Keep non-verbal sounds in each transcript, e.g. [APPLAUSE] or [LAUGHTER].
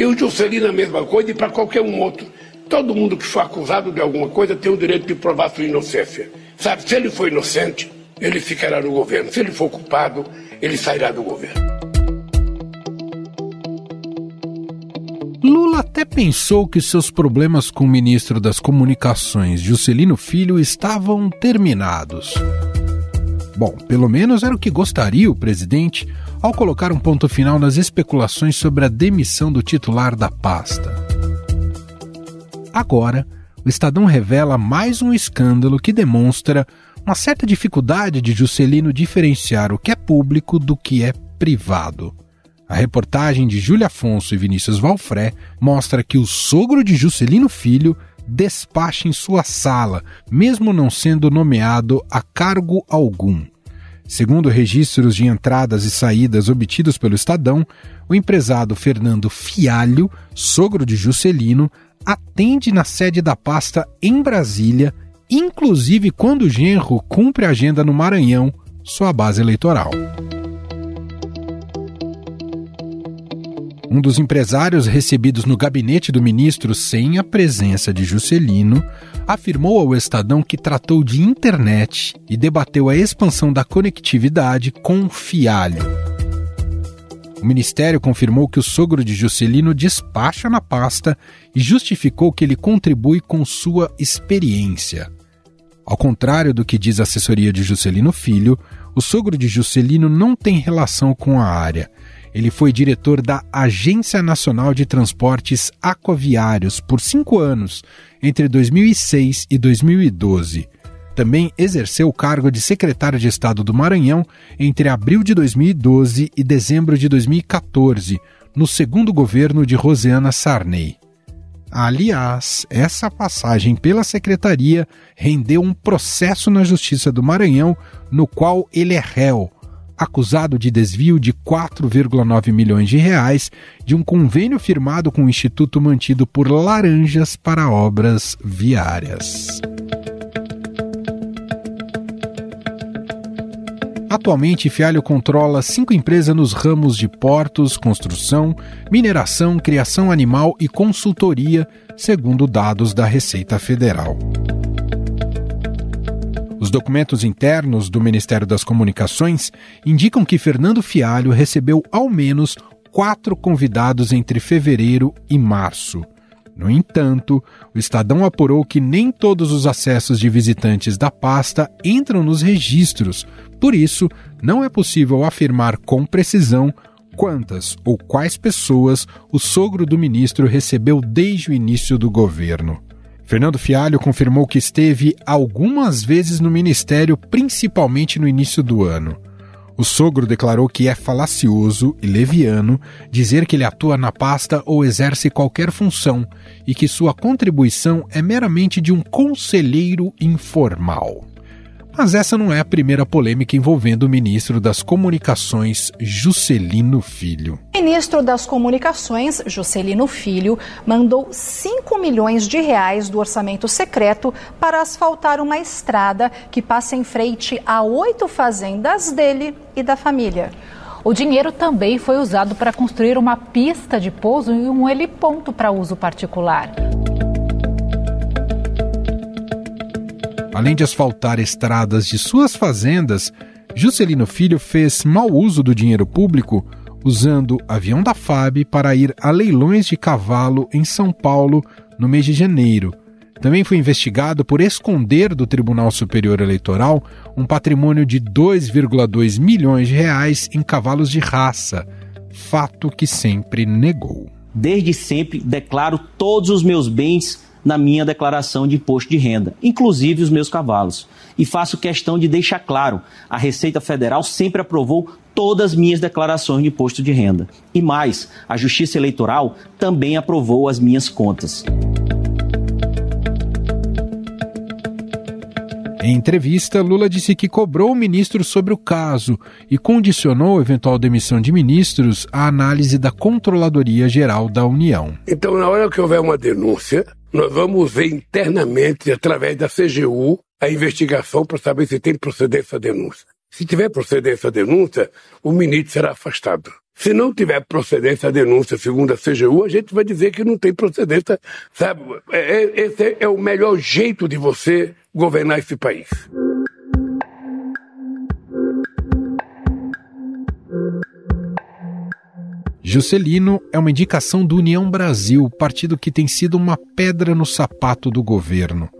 E o Juscelino a mesma coisa e para qualquer um outro. Todo mundo que for acusado de alguma coisa tem o direito de provar sua inocência. Sabe, se ele for inocente, ele ficará no governo. Se ele for culpado, ele sairá do governo. Lula até pensou que seus problemas com o ministro das Comunicações, Juscelino Filho, estavam terminados. Bom, pelo menos era o que gostaria o presidente ao colocar um ponto final nas especulações sobre a demissão do titular da pasta. Agora, o Estadão revela mais um escândalo que demonstra uma certa dificuldade de Juscelino diferenciar o que é público do que é privado. A reportagem de Júlia Afonso e Vinícius Valfré mostra que o sogro de Juscelino Filho despacha em sua sala, mesmo não sendo nomeado a cargo algum. Segundo registros de entradas e saídas obtidos pelo Estadão, o empresado Fernando Fialho, sogro de Juscelino, atende na sede da pasta em Brasília, inclusive quando o genro cumpre a agenda no Maranhão, sua base eleitoral. Um dos empresários recebidos no gabinete do ministro sem a presença de Juscelino afirmou ao Estadão que tratou de internet e debateu a expansão da conectividade com Fialho. O ministério confirmou que o sogro de Juscelino despacha na pasta e justificou que ele contribui com sua experiência. Ao contrário do que diz a assessoria de Juscelino Filho, o sogro de Juscelino não tem relação com a área. Ele foi diretor da Agência Nacional de Transportes Aquaviários por cinco anos, entre 2006 e 2012 também exerceu o cargo de secretário de Estado do Maranhão entre abril de 2012 e dezembro de 2014, no segundo governo de Rosiana Sarney. Aliás, essa passagem pela secretaria rendeu um processo na Justiça do Maranhão, no qual ele é réu, acusado de desvio de 4,9 milhões de reais de um convênio firmado com o instituto mantido por Laranjas para obras viárias. Atualmente, Fialho controla cinco empresas nos ramos de portos, construção, mineração, criação animal e consultoria, segundo dados da Receita Federal. Os documentos internos do Ministério das Comunicações indicam que Fernando Fialho recebeu ao menos quatro convidados entre fevereiro e março. No entanto, o Estadão apurou que nem todos os acessos de visitantes da pasta entram nos registros, por isso, não é possível afirmar com precisão quantas ou quais pessoas o sogro do ministro recebeu desde o início do governo. Fernando Fialho confirmou que esteve algumas vezes no ministério, principalmente no início do ano. O sogro declarou que é falacioso e leviano dizer que ele atua na pasta ou exerce qualquer função e que sua contribuição é meramente de um conselheiro informal. Mas essa não é a primeira polêmica envolvendo o ministro das Comunicações, Juscelino Filho. O ministro das Comunicações, Juscelino Filho, mandou 5 milhões de reais do orçamento secreto para asfaltar uma estrada que passa em frente a oito fazendas dele e da família. O dinheiro também foi usado para construir uma pista de pouso e um heliponto para uso particular. Além de asfaltar estradas de suas fazendas, Juscelino Filho fez mau uso do dinheiro público usando avião da FAB para ir a leilões de cavalo em São Paulo no mês de janeiro. Também foi investigado por esconder do Tribunal Superior Eleitoral um patrimônio de 2,2 milhões de reais em cavalos de raça, fato que sempre negou. Desde sempre declaro todos os meus bens na minha declaração de imposto de renda, inclusive os meus cavalos. E faço questão de deixar claro: a Receita Federal sempre aprovou todas as minhas declarações de imposto de renda. E mais, a Justiça Eleitoral também aprovou as minhas contas. Em entrevista, Lula disse que cobrou o ministro sobre o caso e condicionou eventual demissão de ministros à análise da Controladoria Geral da União. Então, na hora que houver uma denúncia, nós vamos ver internamente, através da CGU, a investigação para saber se tem procedência a denúncia. Se tiver procedência a denúncia, o ministro será afastado. Se não tiver procedência a denúncia segundo a CGU, a gente vai dizer que não tem procedência, sabe? É, é, esse é o melhor jeito de você governar esse país. Juscelino é uma indicação do União Brasil, partido que tem sido uma pedra no sapato do governo.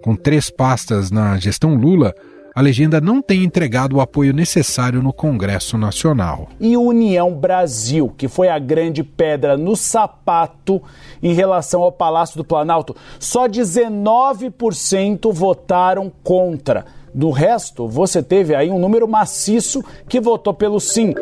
Com três pastas na gestão Lula, a legenda não tem entregado o apoio necessário no Congresso Nacional. E União Brasil, que foi a grande pedra no sapato em relação ao Palácio do Planalto, só 19% votaram contra. Do resto, você teve aí um número maciço que votou pelo sim.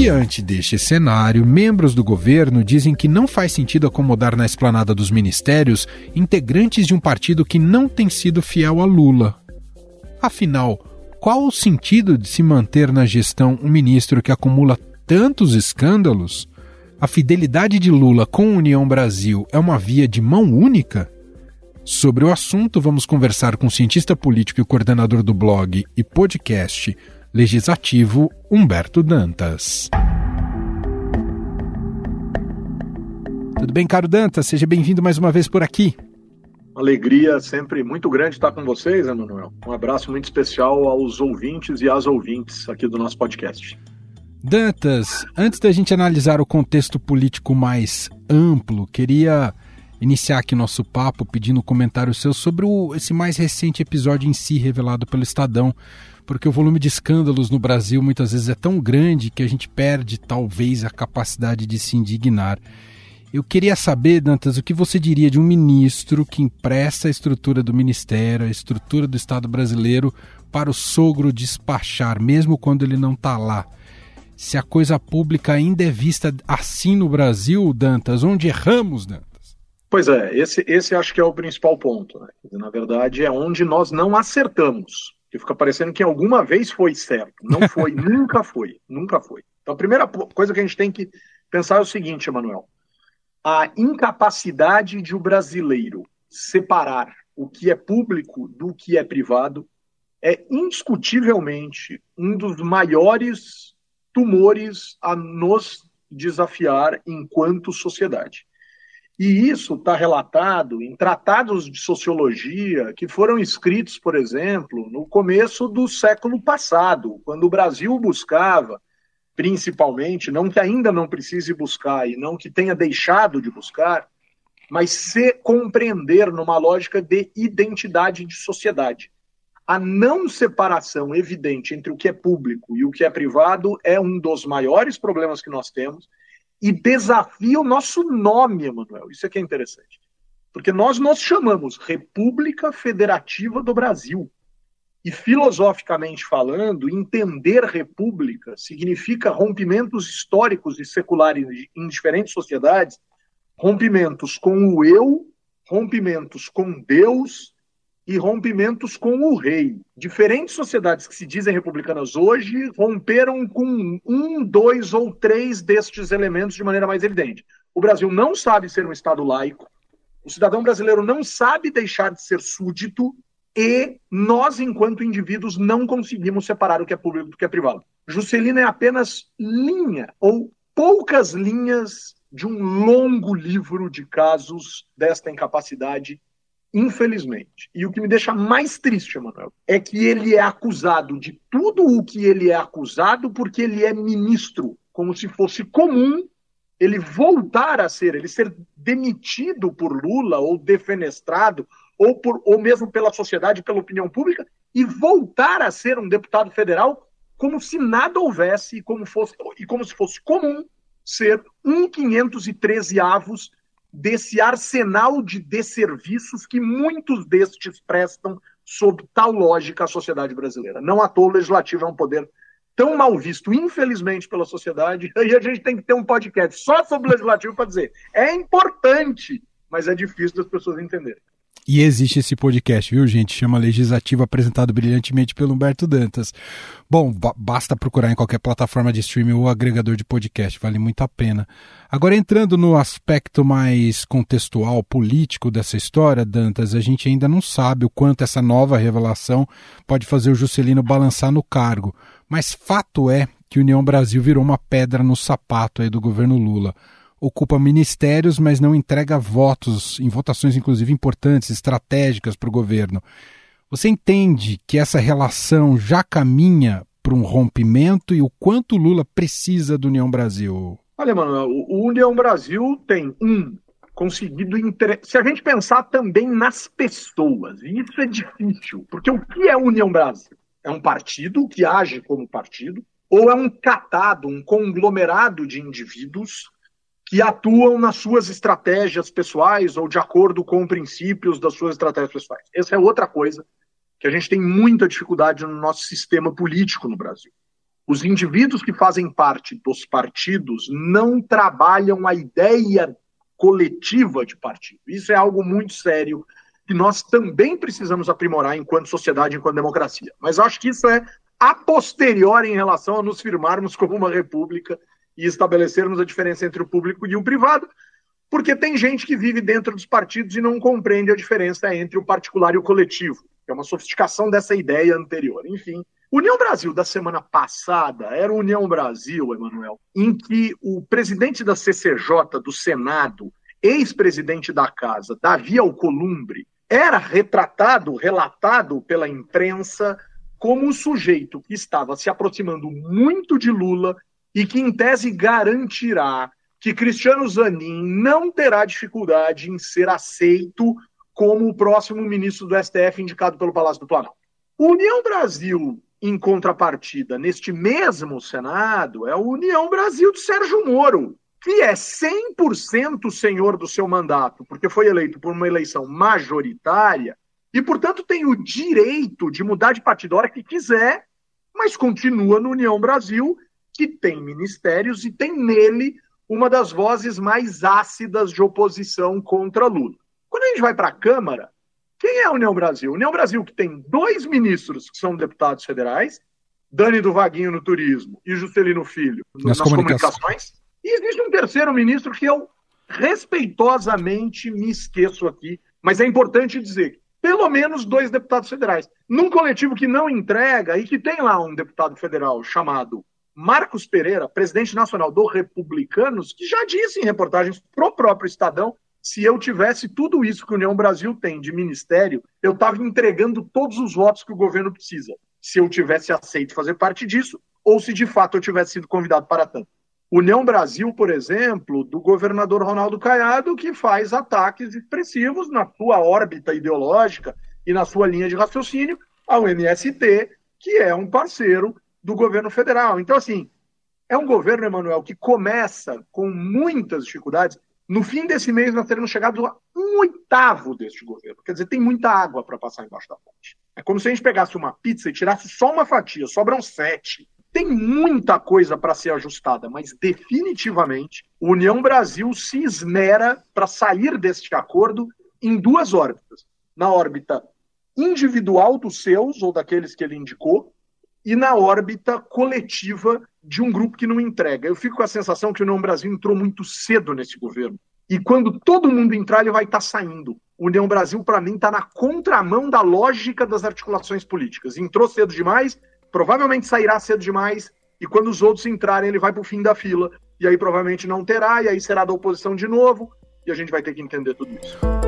Diante deste cenário, membros do governo dizem que não faz sentido acomodar na esplanada dos ministérios integrantes de um partido que não tem sido fiel a Lula. Afinal, qual o sentido de se manter na gestão um ministro que acumula tantos escândalos? A fidelidade de Lula com a União Brasil é uma via de mão única? Sobre o assunto, vamos conversar com o cientista político e coordenador do blog e podcast Legislativo Humberto Dantas. Tudo bem, caro Dantas? Seja bem-vindo mais uma vez por aqui. Alegria sempre muito grande estar com vocês, Emanuel. Um abraço muito especial aos ouvintes e às ouvintes aqui do nosso podcast. Dantas, antes da gente analisar o contexto político mais amplo, queria iniciar aqui nosso papo pedindo comentário seu sobre o, esse mais recente episódio em si revelado pelo Estadão porque o volume de escândalos no Brasil muitas vezes é tão grande que a gente perde talvez a capacidade de se indignar. Eu queria saber, Dantas, o que você diria de um ministro que empresta a estrutura do ministério, a estrutura do Estado brasileiro, para o sogro despachar, mesmo quando ele não está lá. Se a coisa pública ainda é vista assim no Brasil, Dantas, onde erramos, Dantas? Pois é, esse, esse acho que é o principal ponto. Né? Na verdade, é onde nós não acertamos que fica parecendo que alguma vez foi certo. Não [LAUGHS] foi, nunca foi, nunca foi. Então, a primeira coisa que a gente tem que pensar é o seguinte, Emanuel: a incapacidade de o brasileiro separar o que é público do que é privado é indiscutivelmente um dos maiores tumores a nos desafiar enquanto sociedade. E isso está relatado em tratados de sociologia que foram escritos, por exemplo, no começo do século passado, quando o Brasil buscava, principalmente, não que ainda não precise buscar e não que tenha deixado de buscar, mas se compreender numa lógica de identidade de sociedade. A não separação evidente entre o que é público e o que é privado é um dos maiores problemas que nós temos e desafia o nosso nome, Emanuel. Isso é que é interessante. Porque nós nos chamamos República Federativa do Brasil. E filosoficamente falando, entender república significa rompimentos históricos e seculares em diferentes sociedades, rompimentos com o eu, rompimentos com Deus e rompimentos com o rei. Diferentes sociedades que se dizem republicanas hoje romperam com um, dois ou três destes elementos de maneira mais evidente. O Brasil não sabe ser um Estado laico, o cidadão brasileiro não sabe deixar de ser súdito e nós, enquanto indivíduos, não conseguimos separar o que é público do que é privado. Juscelino é apenas linha ou poucas linhas de um longo livro de casos desta incapacidade Infelizmente. E o que me deixa mais triste, Emanuel, é que ele é acusado de tudo o que ele é acusado porque ele é ministro, como se fosse comum ele voltar a ser, ele ser demitido por Lula ou defenestrado ou por ou mesmo pela sociedade, pela opinião pública e voltar a ser um deputado federal como se nada houvesse e como fosse e como se fosse comum ser um 513 avos desse arsenal de desserviços que muitos destes prestam sob tal lógica à sociedade brasileira. Não à toa o legislativo é um poder tão mal visto, infelizmente, pela sociedade, [LAUGHS] e a gente tem que ter um podcast só sobre o legislativo para dizer é importante, mas é difícil das pessoas entenderem. E existe esse podcast, viu, gente? Chama Legislativo, apresentado brilhantemente pelo Humberto Dantas. Bom, basta procurar em qualquer plataforma de streaming ou agregador de podcast, vale muito a pena. Agora, entrando no aspecto mais contextual, político dessa história, Dantas, a gente ainda não sabe o quanto essa nova revelação pode fazer o Juscelino balançar no cargo. Mas fato é que União Brasil virou uma pedra no sapato aí do governo Lula ocupa ministérios, mas não entrega votos, em votações inclusive importantes, estratégicas para o governo. Você entende que essa relação já caminha para um rompimento e o quanto Lula precisa do União Brasil? Olha, Manuel, o União Brasil tem um conseguido inter... se a gente pensar também nas pessoas, e isso é difícil, porque o que é União Brasil? É um partido que age como partido ou é um catado, um conglomerado de indivíduos que atuam nas suas estratégias pessoais ou de acordo com princípios das suas estratégias pessoais. Essa é outra coisa que a gente tem muita dificuldade no nosso sistema político no Brasil. Os indivíduos que fazem parte dos partidos não trabalham a ideia coletiva de partido. Isso é algo muito sério que nós também precisamos aprimorar enquanto sociedade, enquanto democracia. Mas acho que isso é a posteriori em relação a nos firmarmos como uma república e estabelecermos a diferença entre o público e o privado, porque tem gente que vive dentro dos partidos e não compreende a diferença entre o particular e o coletivo, é uma sofisticação dessa ideia anterior. Enfim, União Brasil da semana passada era União Brasil, Emanuel, em que o presidente da CCJ, do Senado, ex-presidente da casa, Davi Alcolumbre, era retratado, relatado pela imprensa como o sujeito que estava se aproximando muito de Lula e que, em tese, garantirá que Cristiano Zanin não terá dificuldade em ser aceito como o próximo ministro do STF indicado pelo Palácio do Planalto. União Brasil, em contrapartida, neste mesmo Senado, é a União Brasil de Sérgio Moro, que é 100% senhor do seu mandato, porque foi eleito por uma eleição majoritária e, portanto, tem o direito de mudar de partido a hora que quiser, mas continua no União Brasil que tem ministérios e tem nele uma das vozes mais ácidas de oposição contra Lula. Quando a gente vai para a Câmara, quem é a União Brasil? A União Brasil que tem dois ministros que são deputados federais, Dani do Vaguinho no turismo e Juscelino Filho nas, nas comunicações. comunicações. E existe um terceiro ministro que eu respeitosamente me esqueço aqui, mas é importante dizer pelo menos dois deputados federais. Num coletivo que não entrega e que tem lá um deputado federal chamado Marcos Pereira, presidente nacional do Republicanos, que já disse em reportagens pro próprio Estadão se eu tivesse tudo isso que a União Brasil tem de ministério, eu estava entregando todos os votos que o governo precisa. Se eu tivesse aceito fazer parte disso, ou se de fato eu tivesse sido convidado para tanto. União Brasil, por exemplo, do governador Ronaldo Caiado, que faz ataques expressivos na sua órbita ideológica e na sua linha de raciocínio ao MST, que é um parceiro do governo federal. Então, assim, é um governo, Emanuel, que começa com muitas dificuldades. No fim desse mês, nós teremos chegado a um oitavo deste governo. Quer dizer, tem muita água para passar embaixo da ponte. É como se a gente pegasse uma pizza e tirasse só uma fatia, sobram sete. Tem muita coisa para ser ajustada, mas definitivamente a União Brasil se esmera para sair deste acordo em duas órbitas. Na órbita individual dos seus, ou daqueles que ele indicou, e na órbita coletiva de um grupo que não entrega. Eu fico com a sensação que o União Brasil entrou muito cedo nesse governo. E quando todo mundo entrar, ele vai estar tá saindo. O União Brasil, para mim, está na contramão da lógica das articulações políticas. Entrou cedo demais, provavelmente sairá cedo demais, e quando os outros entrarem, ele vai para o fim da fila. E aí provavelmente não terá, e aí será da oposição de novo, e a gente vai ter que entender tudo isso.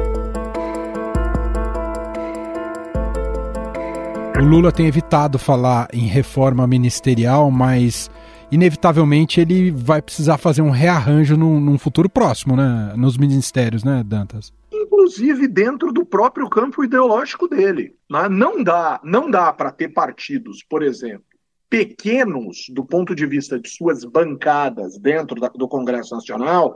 O Lula tem evitado falar em reforma ministerial, mas inevitavelmente ele vai precisar fazer um rearranjo num, num, futuro próximo, né? Nos ministérios, né, Dantas? Inclusive dentro do próprio campo ideológico dele. Né? Não dá, não dá para ter partidos, por exemplo, pequenos do ponto de vista de suas bancadas dentro da, do Congresso Nacional,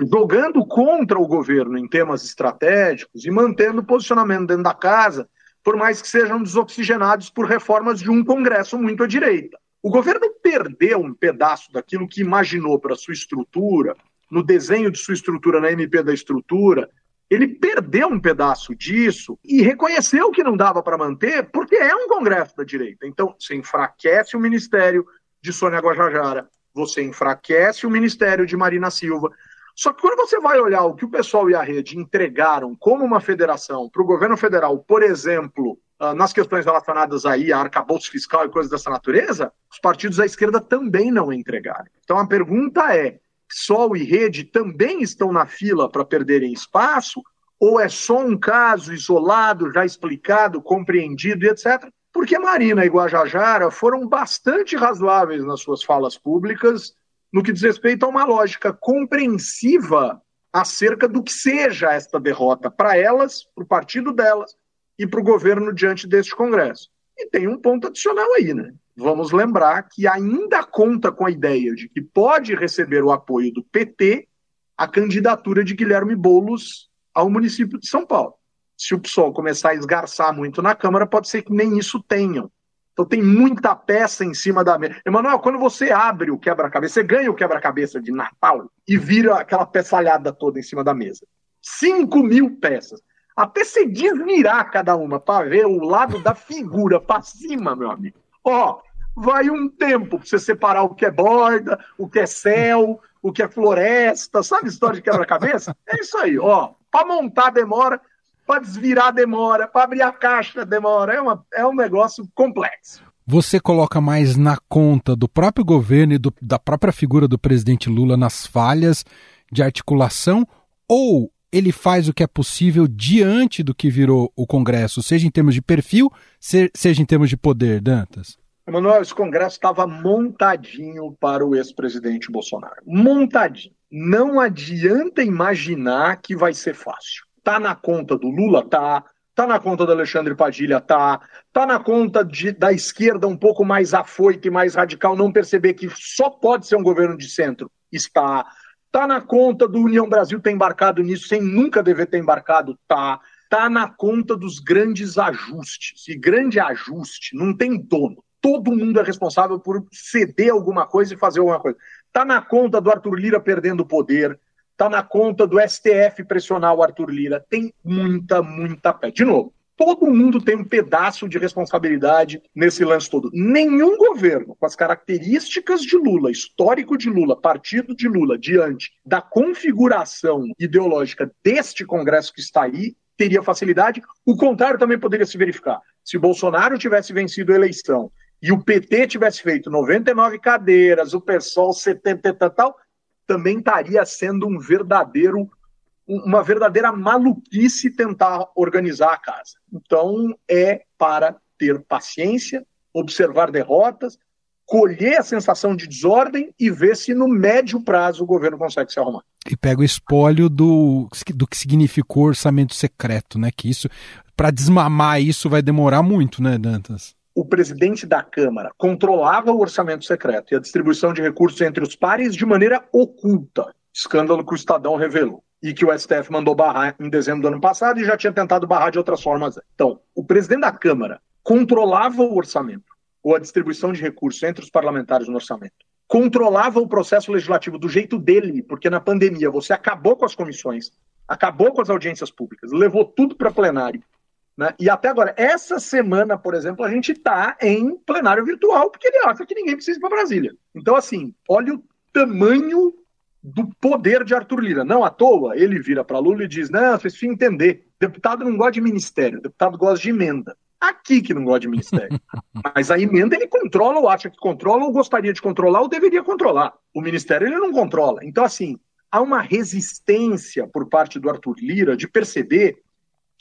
jogando contra o governo em temas estratégicos e mantendo posicionamento dentro da casa por mais que sejam desoxigenados por reformas de um Congresso muito à direita. O governo perdeu um pedaço daquilo que imaginou para sua estrutura, no desenho de sua estrutura na MP da estrutura, ele perdeu um pedaço disso e reconheceu que não dava para manter, porque é um Congresso da direita. Então, você enfraquece o ministério de Sônia Guajajara, você enfraquece o ministério de Marina Silva. Só que quando você vai olhar o que o pessoal e a rede entregaram como uma federação para o governo federal, por exemplo, ah, nas questões relacionadas aí a arcabouço fiscal e coisas dessa natureza, os partidos da esquerda também não entregaram. Então a pergunta é: Sol e Rede também estão na fila para perderem espaço? Ou é só um caso isolado, já explicado, compreendido e etc? Porque Marina e Guajajara foram bastante razoáveis nas suas falas públicas no que diz respeito a uma lógica compreensiva acerca do que seja esta derrota para elas, para o partido delas e para o governo diante deste Congresso. E tem um ponto adicional aí, né? Vamos lembrar que ainda conta com a ideia de que pode receber o apoio do PT a candidatura de Guilherme Boulos ao município de São Paulo. Se o PSOL começar a esgarçar muito na Câmara, pode ser que nem isso tenham. Então tem muita peça em cima da mesa. Emanuel, quando você abre o quebra-cabeça, você ganha o quebra-cabeça de Natal e vira aquela peçalhada toda em cima da mesa. 5 mil peças. Até você desvirar cada uma para ver o lado da figura para cima, meu amigo. Ó, vai um tempo para você separar o que é borda, o que é céu, o que é floresta, sabe história de quebra-cabeça? É isso aí, ó. Para montar demora, para desvirar demora, para abrir a caixa demora. É, uma, é um negócio complexo. Você coloca mais na conta do próprio governo e do, da própria figura do presidente Lula nas falhas de articulação ou ele faz o que é possível diante do que virou o Congresso, seja em termos de perfil, seja em termos de poder, Dantas? Emanuel, esse Congresso estava montadinho para o ex-presidente Bolsonaro. Montadinho. Não adianta imaginar que vai ser fácil. Tá na conta do Lula? Tá. Tá na conta do Alexandre Padilha? Tá. Tá na conta de, da esquerda um pouco mais afoita e mais radical não perceber que só pode ser um governo de centro? Está. Tá na conta do União Brasil ter embarcado nisso sem nunca dever ter embarcado? Tá. Tá na conta dos grandes ajustes. E grande ajuste não tem dono. Todo mundo é responsável por ceder alguma coisa e fazer alguma coisa. Tá na conta do Arthur Lira perdendo o poder está na conta do STF pressionar o Arthur Lira. Tem muita, muita pé. De novo, todo mundo tem um pedaço de responsabilidade nesse lance todo. Nenhum governo, com as características de Lula, histórico de Lula, partido de Lula, diante da configuração ideológica deste Congresso que está aí, teria facilidade. O contrário também poderia se verificar. Se Bolsonaro tivesse vencido a eleição e o PT tivesse feito 99 cadeiras, o PSOL 70 e tal, também estaria sendo um verdadeiro uma verdadeira maluquice tentar organizar a casa. Então é para ter paciência, observar derrotas, colher a sensação de desordem e ver se no médio prazo o governo consegue se arrumar. E pega o espólio do, do que significou orçamento secreto, né? Que isso, para desmamar isso vai demorar muito, né, Dantas? O presidente da Câmara controlava o orçamento secreto e a distribuição de recursos entre os pares de maneira oculta. Escândalo que o Estadão revelou. E que o STF mandou barrar em dezembro do ano passado e já tinha tentado barrar de outras formas. Então, o presidente da Câmara controlava o orçamento ou a distribuição de recursos entre os parlamentares no orçamento. Controlava o processo legislativo do jeito dele, porque na pandemia você acabou com as comissões, acabou com as audiências públicas, levou tudo para plenário né? E até agora, essa semana, por exemplo, a gente está em plenário virtual, porque ele acha que ninguém precisa ir para Brasília. Então, assim, olha o tamanho do poder de Arthur Lira. Não à toa, ele vira para Lula e diz: não, vocês precisam entender, deputado não gosta de ministério, deputado gosta de emenda. Aqui que não gosta de ministério. [LAUGHS] Mas a emenda ele controla ou acha que controla, ou gostaria de controlar, ou deveria controlar. O ministério ele não controla. Então, assim, há uma resistência por parte do Arthur Lira de perceber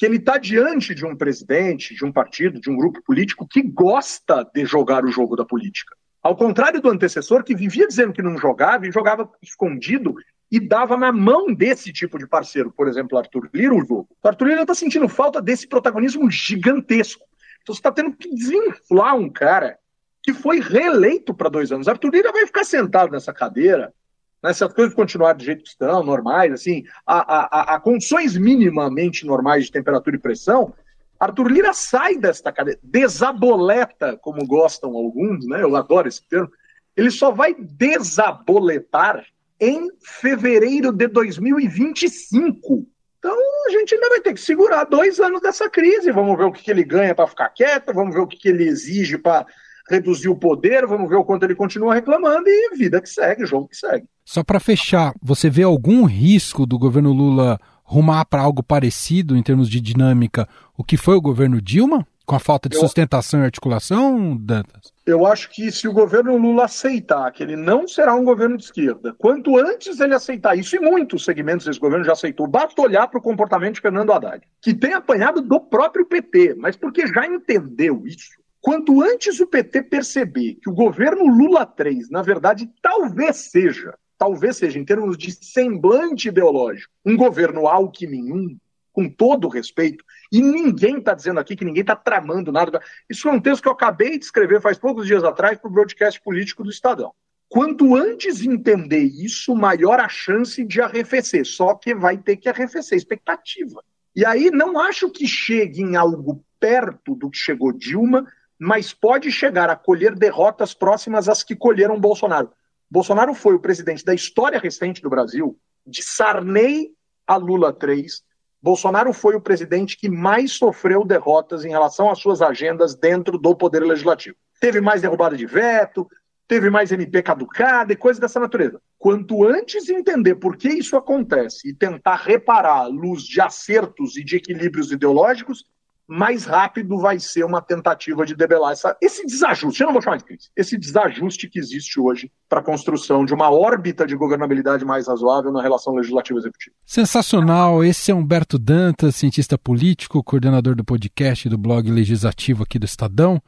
que ele está diante de um presidente, de um partido, de um grupo político que gosta de jogar o jogo da política. Ao contrário do antecessor, que vivia dizendo que não jogava e jogava escondido e dava na mão desse tipo de parceiro, por exemplo, Arthur Lira, o jogo. O Arthur Lira está sentindo falta desse protagonismo gigantesco. Então você está tendo que desinflar um cara que foi reeleito para dois anos. Arthur Lira vai ficar sentado nessa cadeira né, se as coisas continuarem do jeito que estão, normais, assim, a, a, a, condições minimamente normais de temperatura e pressão, Arthur Lira sai desta cadeia, desaboleta, como gostam alguns, né? Eu adoro esse termo. Ele só vai desaboletar em fevereiro de 2025. Então a gente ainda vai ter que segurar dois anos dessa crise. Vamos ver o que, que ele ganha para ficar quieto, vamos ver o que, que ele exige para reduzir o poder, vamos ver o quanto ele continua reclamando e vida que segue, jogo que segue. Só para fechar, você vê algum risco do governo Lula rumar para algo parecido em termos de dinâmica o que foi o governo Dilma? Com a falta de sustentação e articulação, Dantas? Eu acho que se o governo Lula aceitar que ele não será um governo de esquerda, quanto antes ele aceitar isso, e muitos segmentos desse governo já aceitou, basta olhar para o comportamento de Fernando Haddad, que tem apanhado do próprio PT, mas porque já entendeu isso. Quanto antes o PT perceber que o governo Lula 3, na verdade, talvez seja, talvez seja, em termos de semblante ideológico, um governo Alckmin 1, com todo respeito, e ninguém está dizendo aqui que ninguém está tramando nada. Isso foi um texto que eu acabei de escrever faz poucos dias atrás para o broadcast político do Estadão. Quanto antes entender isso, maior a chance de arrefecer. Só que vai ter que arrefecer expectativa. E aí não acho que chegue em algo perto do que chegou Dilma, mas pode chegar a colher derrotas próximas às que colheram Bolsonaro. Bolsonaro foi o presidente da história recente do Brasil, de Sarney a Lula 3, Bolsonaro foi o presidente que mais sofreu derrotas em relação às suas agendas dentro do Poder Legislativo. Teve mais derrubada de veto, teve mais MP caducada e coisas dessa natureza. Quanto antes entender por que isso acontece e tentar reparar a luz de acertos e de equilíbrios ideológicos, mais rápido vai ser uma tentativa de debelar essa, esse desajuste, eu não vou chamar de crise, esse desajuste que existe hoje para a construção de uma órbita de governabilidade mais razoável na relação legislativa-executiva. Sensacional, esse é Humberto Dantas, cientista político, coordenador do podcast do blog legislativo aqui do Estadão.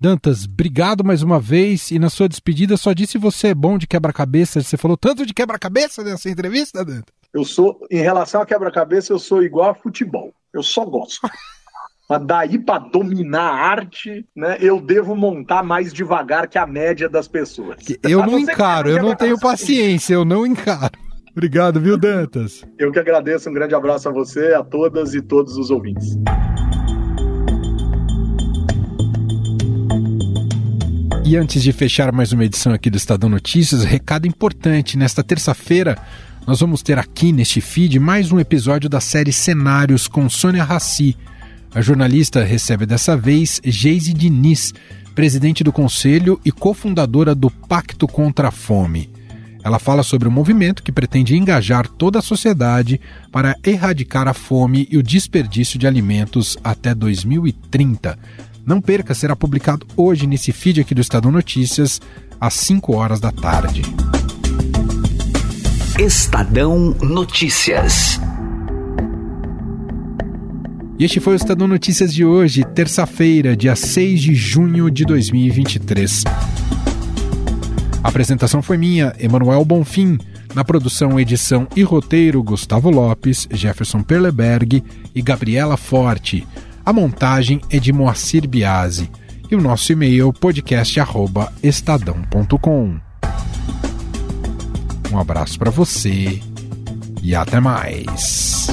Dantas, obrigado mais uma vez. E na sua despedida só disse você é bom de quebra-cabeça. Você falou tanto de quebra-cabeça nessa entrevista, Dantas? Eu sou, em relação a quebra-cabeça, eu sou igual a futebol. Eu só gosto. [LAUGHS] Mas daí para dominar a arte, né, eu devo montar mais devagar que a média das pessoas. Eu não encaro, eu não tenho paciência, eu não encaro. [LAUGHS] Obrigado, viu, Dantas? Eu que agradeço, um grande abraço a você, a todas e todos os ouvintes. E antes de fechar mais uma edição aqui do Estadão Notícias, recado importante: nesta terça-feira nós vamos ter aqui neste feed mais um episódio da série Cenários com Sônia Rassi a jornalista recebe dessa vez Geise Diniz, presidente do conselho e cofundadora do Pacto contra a Fome. Ela fala sobre o um movimento que pretende engajar toda a sociedade para erradicar a fome e o desperdício de alimentos até 2030. Não perca, será publicado hoje nesse feed aqui do Estadão Notícias, às 5 horas da tarde. Estadão Notícias. E este foi o Estadão Notícias de hoje, terça-feira, dia 6 de junho de 2023. A apresentação foi minha, Emanuel Bonfim. Na produção, edição e roteiro, Gustavo Lopes, Jefferson Perleberg e Gabriela Forte. A montagem é de Moacir Biasi. E o nosso e-mail podcast@estadão.com. Um abraço para você e até mais.